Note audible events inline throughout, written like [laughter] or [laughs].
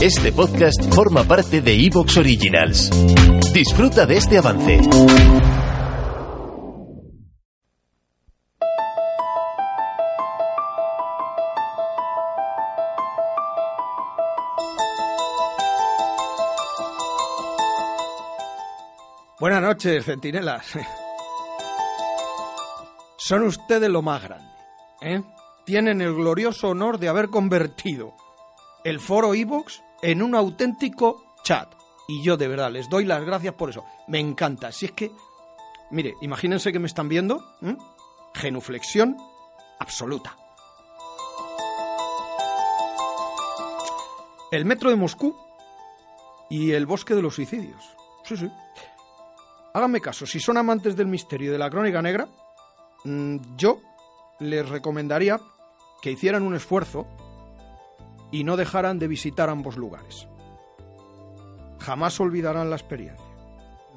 Este podcast forma parte de Evox Originals. Disfruta de este avance. Buenas noches, centinelas. Son ustedes lo más grande. ¿eh? Tienen el glorioso honor de haber convertido el foro Evox en un auténtico chat. Y yo de verdad les doy las gracias por eso. Me encanta. Si es que, mire, imagínense que me están viendo. Genuflexión absoluta. El metro de Moscú y el bosque de los suicidios. Sí, sí. Háganme caso, si son amantes del misterio y de la crónica negra, mm, yo les recomendaría que hicieran un esfuerzo y no dejaran de visitar ambos lugares. Jamás olvidarán la experiencia.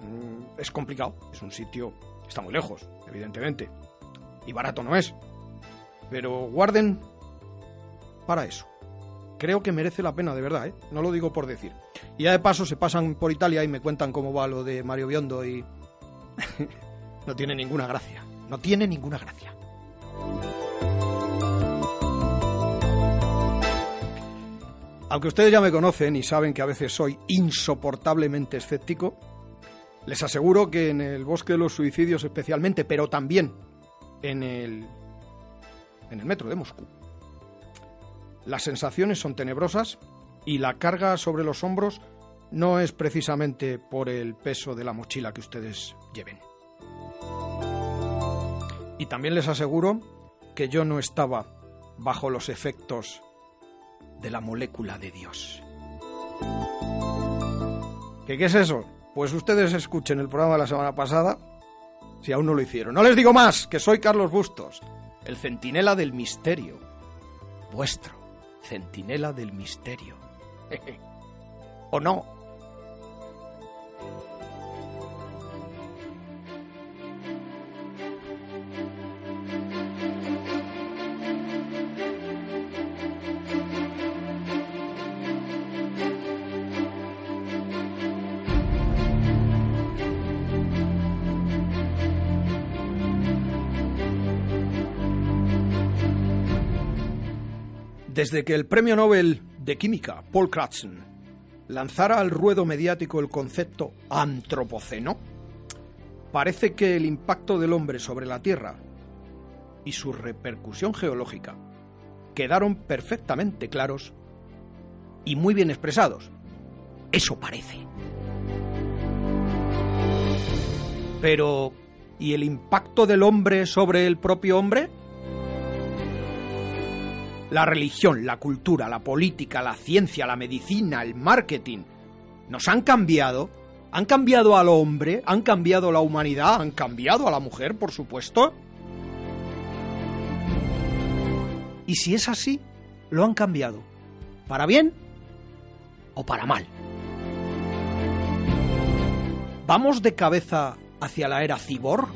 Mm, Es complicado, es un sitio, está muy lejos, evidentemente, y barato no es, pero guarden para eso. Creo que merece la pena, de verdad, ¿eh? no lo digo por decir. Y ya de paso se pasan por Italia y me cuentan cómo va lo de Mario Biondo y... [laughs] no tiene ninguna gracia, no tiene ninguna gracia. Aunque ustedes ya me conocen y saben que a veces soy insoportablemente escéptico, les aseguro que en el bosque de los suicidios especialmente, pero también en el, en el metro de Moscú, las sensaciones son tenebrosas y la carga sobre los hombros no es precisamente por el peso de la mochila que ustedes lleven. Y también les aseguro que yo no estaba bajo los efectos de la molécula de Dios. ¿Qué, ¿Qué es eso? Pues ustedes escuchen el programa de la semana pasada, si aún no lo hicieron. No les digo más, que soy Carlos Bustos, el centinela del misterio. Vuestro centinela del misterio. [laughs] ¿O no? Desde que el premio Nobel de Química, Paul Crutzen, lanzara al ruedo mediático el concepto antropoceno, parece que el impacto del hombre sobre la Tierra y su repercusión geológica quedaron perfectamente claros y muy bien expresados. Eso parece. Pero, ¿y el impacto del hombre sobre el propio hombre? La religión, la cultura, la política, la ciencia, la medicina, el marketing, nos han cambiado. Han cambiado al hombre, han cambiado la humanidad, han cambiado a la mujer, por supuesto. Y si es así, lo han cambiado. ¿Para bien o para mal? ¿Vamos de cabeza hacia la era cibor?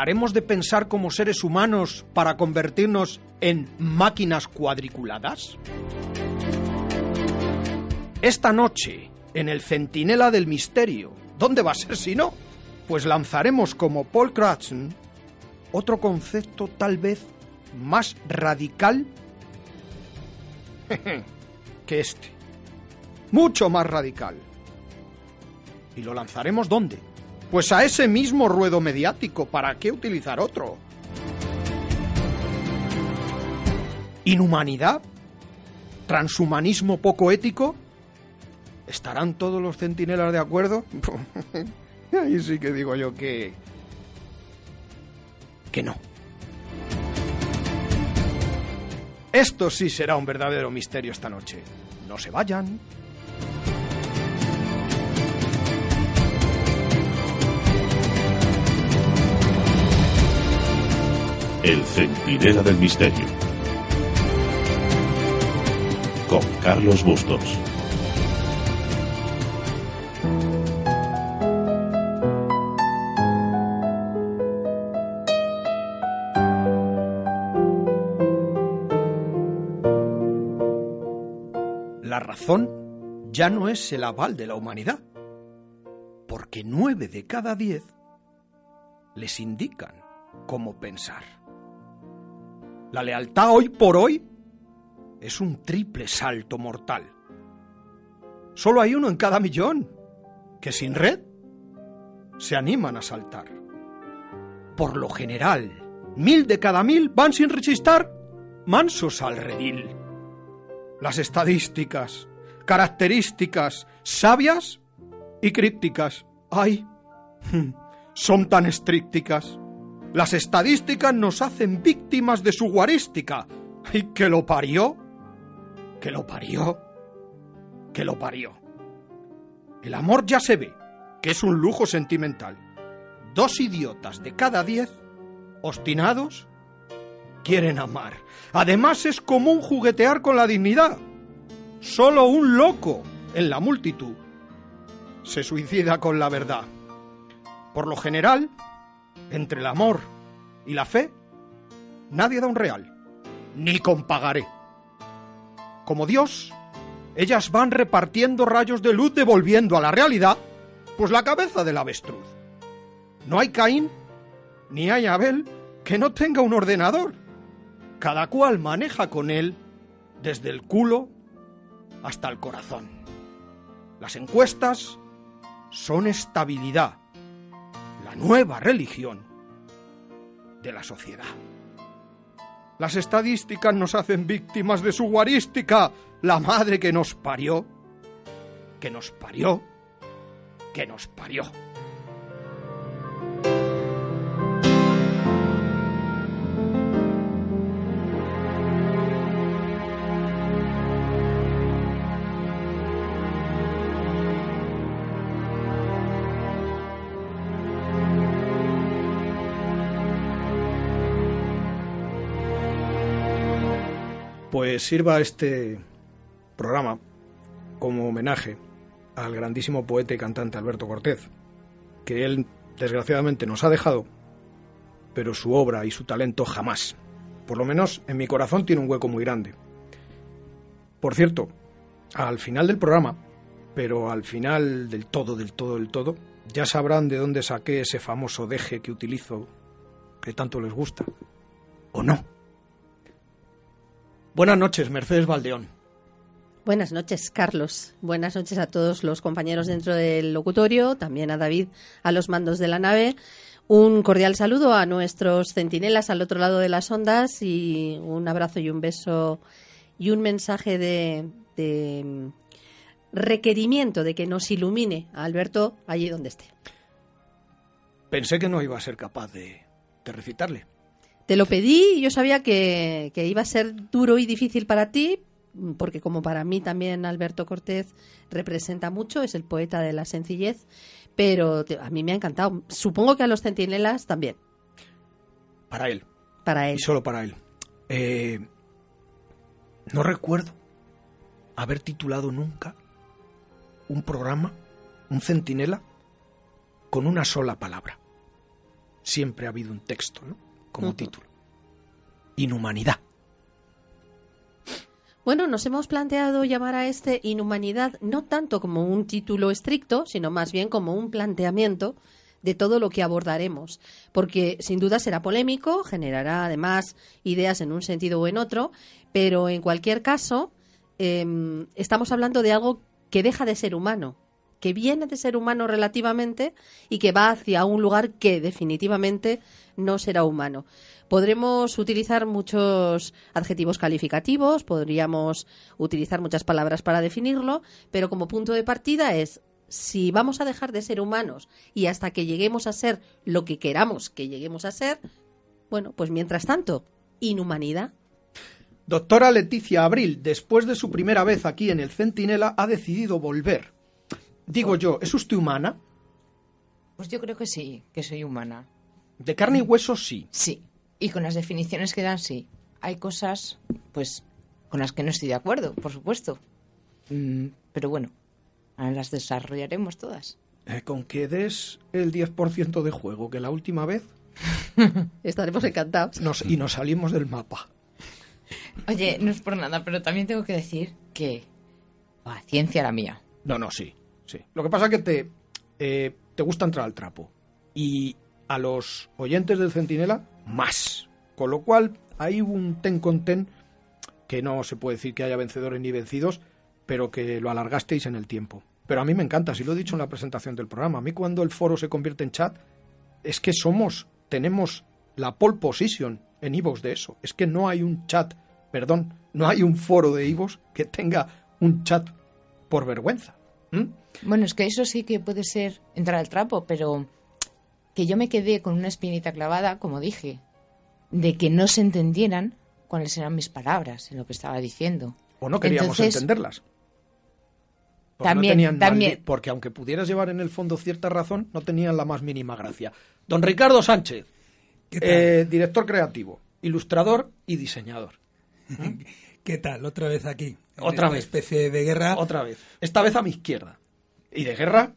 ¿Dejaremos de pensar como seres humanos para convertirnos en máquinas cuadriculadas? Esta noche, en el Centinela del Misterio, ¿dónde va a ser si no? Pues lanzaremos como Paul Crutzen otro concepto tal vez más radical [laughs] que este. Mucho más radical. ¿Y lo lanzaremos dónde? Pues a ese mismo ruedo mediático, ¿para qué utilizar otro? ¿Inhumanidad? ¿Transhumanismo poco ético? ¿Estarán todos los centinelas de acuerdo? [laughs] Ahí sí que digo yo que... que no. Esto sí será un verdadero misterio esta noche. No se vayan. El Centinela del Misterio. Con Carlos Bustos. La razón ya no es el aval de la humanidad, porque nueve de cada diez les indican cómo pensar. La lealtad hoy por hoy es un triple salto mortal. Solo hay uno en cada millón que sin red se animan a saltar. Por lo general, mil de cada mil van sin rechistar mansos al redil. Las estadísticas, características sabias y crípticas, ay, [laughs] son tan estricticas. Las estadísticas nos hacen víctimas de su guarística. ¿Y que lo parió? ¿Que lo parió? ¿Que lo parió? El amor ya se ve, que es un lujo sentimental. Dos idiotas de cada diez, obstinados, quieren amar. Además es común juguetear con la dignidad. Solo un loco en la multitud se suicida con la verdad. Por lo general, entre el amor y la fe, nadie da un real, ni con pagaré. Como Dios, ellas van repartiendo rayos de luz devolviendo a la realidad, pues la cabeza del avestruz. No hay Caín, ni hay Abel que no tenga un ordenador. Cada cual maneja con él desde el culo hasta el corazón. Las encuestas son estabilidad, nueva religión de la sociedad. Las estadísticas nos hacen víctimas de su guarística, la madre que nos parió, que nos parió, que nos parió. Pues sirva este programa como homenaje al grandísimo poeta y cantante Alberto Cortés, que él desgraciadamente nos ha dejado, pero su obra y su talento jamás. Por lo menos en mi corazón tiene un hueco muy grande. Por cierto, al final del programa, pero al final del todo, del todo, del todo, ya sabrán de dónde saqué ese famoso deje que utilizo, que tanto les gusta. ¿O no? Buenas noches, Mercedes Valdeón. Buenas noches, Carlos. Buenas noches a todos los compañeros dentro del locutorio, también a David a los mandos de la nave. Un cordial saludo a nuestros centinelas al otro lado de las ondas y un abrazo y un beso y un mensaje de, de requerimiento de que nos ilumine a Alberto allí donde esté. Pensé que no iba a ser capaz de, de recitarle. Te lo pedí y yo sabía que, iba a ser duro y difícil para ti, porque como para mí también Alberto Cortés representa mucho, es el poeta de la sencillez, pero a mí me ha encantado. Supongo que a los centinelas también. Para él. Para él. Y solo para él. Eh, no recuerdo haber titulado nunca un programa, un centinela, con una sola palabra. Siempre ha habido un texto, ¿no? Como título. Inhumanidad. Bueno, nos hemos planteado llamar a este Inhumanidad no tanto como un título estricto, sino más bien como un planteamiento de todo lo que abordaremos, porque sin duda será polémico, generará además ideas en un sentido o en otro, pero en cualquier caso em, estamos hablando de algo que deja de ser humano, que viene de ser humano relativamente y que va hacia un lugar que definitivamente no será humano. Podremos utilizar muchos adjetivos calificativos, podríamos utilizar muchas palabras para definirlo, pero como punto de partida es si vamos a dejar de ser humanos y hasta que lleguemos a ser lo que queramos que lleguemos a ser, bueno, pues mientras tanto, inhumanidad. Doctora Leticia Abril, después de su primera vez aquí en el Centinela, ha decidido volver. Digo yo, ¿es usted humana? Pues yo creo que sí, que soy humana. De carne y hueso sí. Sí. Y con las definiciones que dan, sí. Hay cosas, pues, con las que no estoy de acuerdo, por supuesto. Mm, pero bueno, ahora las desarrollaremos todas. Eh, con que des el 10% de juego, que la última vez [laughs] Estaremos encantados. nos, y nos salimos del mapa. Oye, no es por nada, pero también tengo que decir que paciencia la mía. No, no, sí, Lo que pasa es que te, eh, te gusta entrar al trapo. Y a los oyentes del Centinela, más. Con lo cual, hay un ten con ten que no se puede decir que haya vencedores ni vencidos, pero que lo alargasteis en el tiempo. Pero a mí me encanta, si lo he dicho en la presentación del programa. A mí cuando el foro se convierte en chat, es que somos, tenemos la pole position en Ivos de eso. Es que no hay un chat, perdón, no hay un foro de Ivos que tenga un chat por vergüenza. ¿Mm? Bueno, es que eso sí que puede ser entrar al trapo, pero que yo me quedé con una espinita clavada, como dije, de que no se entendieran cuáles eran mis palabras en lo que estaba diciendo. O no queríamos Entonces- entenderlas. Porque También, también. porque aunque pudieras llevar en el fondo cierta razón, no tenían la más mínima gracia. Don Ricardo Sánchez, eh, director creativo, ilustrador y diseñador. [laughs] ¿Qué tal? Otra vez aquí. Otra vez. especie de guerra. Otra vez. Esta vez a mi izquierda. ¿Y de guerra?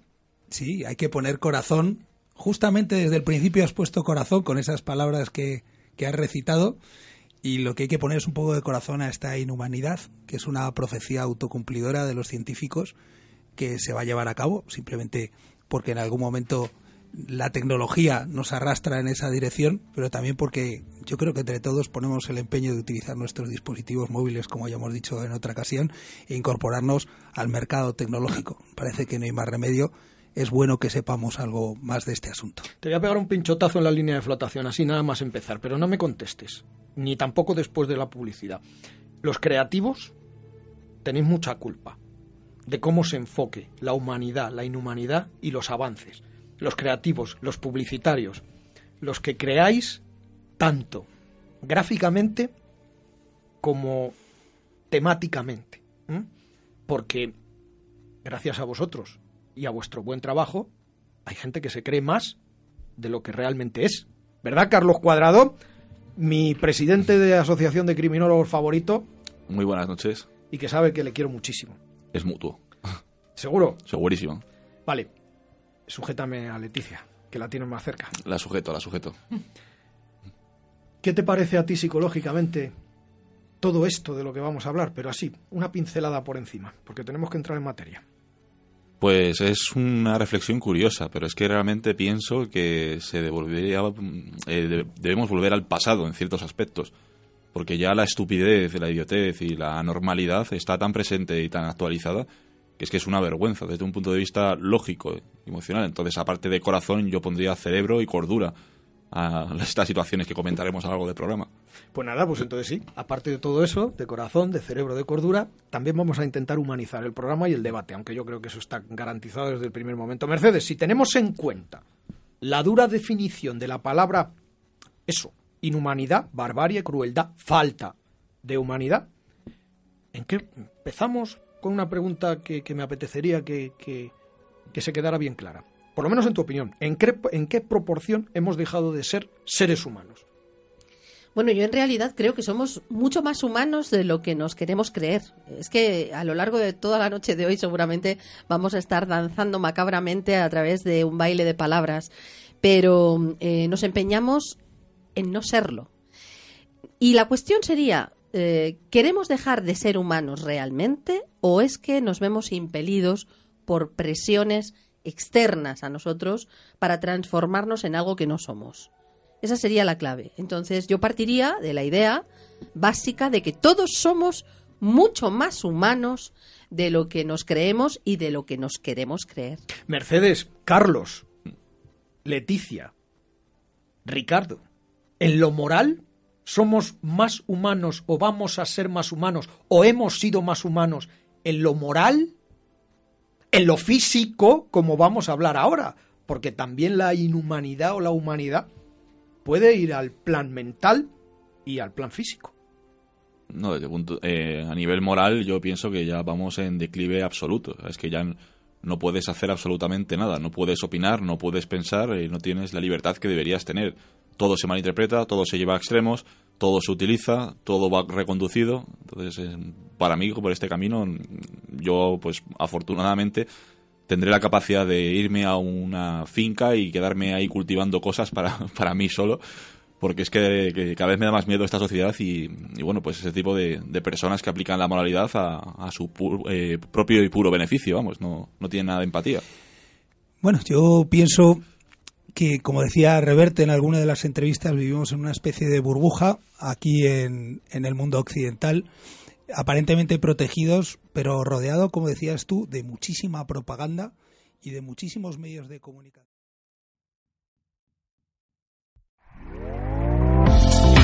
Sí, hay que poner corazón. Justamente desde el principio has puesto corazón con esas palabras que, que has recitado. Y lo que hay que poner es un poco de corazón a esta inhumanidad, que es una profecía autocumplidora de los científicos que se va a llevar a cabo, simplemente porque en algún momento la tecnología nos arrastra en esa dirección, pero también porque yo creo que entre todos ponemos el empeño de utilizar nuestros dispositivos móviles, como ya hemos dicho en otra ocasión, e incorporarnos al mercado tecnológico. Parece que no hay más remedio. Es bueno que sepamos algo más de este asunto. Te voy a pegar un pinchotazo en la línea de flotación, así nada más empezar, pero no me contestes, ni tampoco después de la publicidad. Los creativos tenéis mucha culpa de cómo se enfoque la humanidad, la inhumanidad y los avances. Los creativos, los publicitarios, los que creáis tanto gráficamente como temáticamente. Porque gracias a vosotros y a vuestro buen trabajo, hay gente que se cree más de lo que realmente es. ¿Verdad, Carlos Cuadrado? Mi presidente de Asociación de Criminólogos favorito Muy buenas noches. y que sabe que le quiero muchísimo. Es mutuo. ¿Seguro? Segurísimo. Vale. Sujétame a Leticia, que la tienes más cerca. La sujeto, la sujeto. ¿Qué te parece a ti psicológicamente todo esto de lo que vamos a hablar? Pero así, una pincelada por encima, porque tenemos que entrar en materia. Pues es una reflexión curiosa, pero es que realmente pienso que se devolvería, eh, de- debemos volver al pasado en ciertos aspectos, porque ya la estupidez, la idiotez y la anormalidad está tan presente y tan actualizada que es que es una vergüenza desde un punto de vista lógico, emocional. Entonces, aparte de corazón, yo pondría cerebro y cordura a [laughs] estas situaciones que comentaremos a lo largo del programa. Pues nada, pues entonces sí, aparte de todo eso, de corazón, de cerebro, de cordura, también vamos a intentar humanizar el programa y el debate, aunque yo creo que eso está garantizado desde el primer momento. Mercedes, si tenemos en cuenta la dura definición de la palabra eso, inhumanidad, barbarie, crueldad, falta de humanidad, ¿en qué empezamos con una pregunta que, que me apetecería que, que- que se quedara bien clara? Por lo menos en tu opinión, ¿en qué, ¿en qué proporción hemos dejado de ser seres humanos? Bueno, yo en realidad creo que somos mucho más humanos de lo que nos queremos creer. Es que a lo largo de toda la noche de hoy seguramente vamos a estar danzando macabramente a través de un baile de palabras, pero eh, nos empeñamos en no serlo. Y la cuestión sería, eh, ¿queremos dejar de ser humanos realmente o es que nos vemos impelidos por presiones externas a nosotros para transformarnos en algo que no somos? Esa sería la clave. Entonces yo partiría de la idea básica de que todos somos mucho más humanos de lo que nos creemos y de lo que nos queremos creer. Mercedes, Carlos, Leticia, Ricardo, en lo moral somos más humanos o vamos a ser más humanos o hemos sido más humanos en lo moral, en lo físico, como vamos a hablar ahora, porque también la inhumanidad o la humanidad puede ir al plan mental y al plan físico. No, desde punto, eh, a nivel moral yo pienso que ya vamos en declive absoluto. Es que ya no puedes hacer absolutamente nada, no puedes opinar, no puedes pensar, y no tienes la libertad que deberías tener. Todo se malinterpreta, todo se lleva a extremos, todo se utiliza, todo va reconducido. Entonces, eh, para mí, por este camino, yo, pues afortunadamente, tendré la capacidad de irme a una finca y quedarme ahí cultivando cosas para, [laughs] para mí solo porque es que, cada vez me da más miedo esta sociedad y, bueno, pues ese tipo de, personas que aplican la moralidad a, su eh, propio y puro beneficio, vamos, no, no tienen nada de empatía. Bueno, yo pienso que, como decía Reverte en alguna de las entrevistas, vivimos en una especie de burbuja aquí en, en el mundo occidental, aparentemente protegidos, pero rodeado, como decías tú, de muchísima propaganda y de muchísimos medios de comunicación.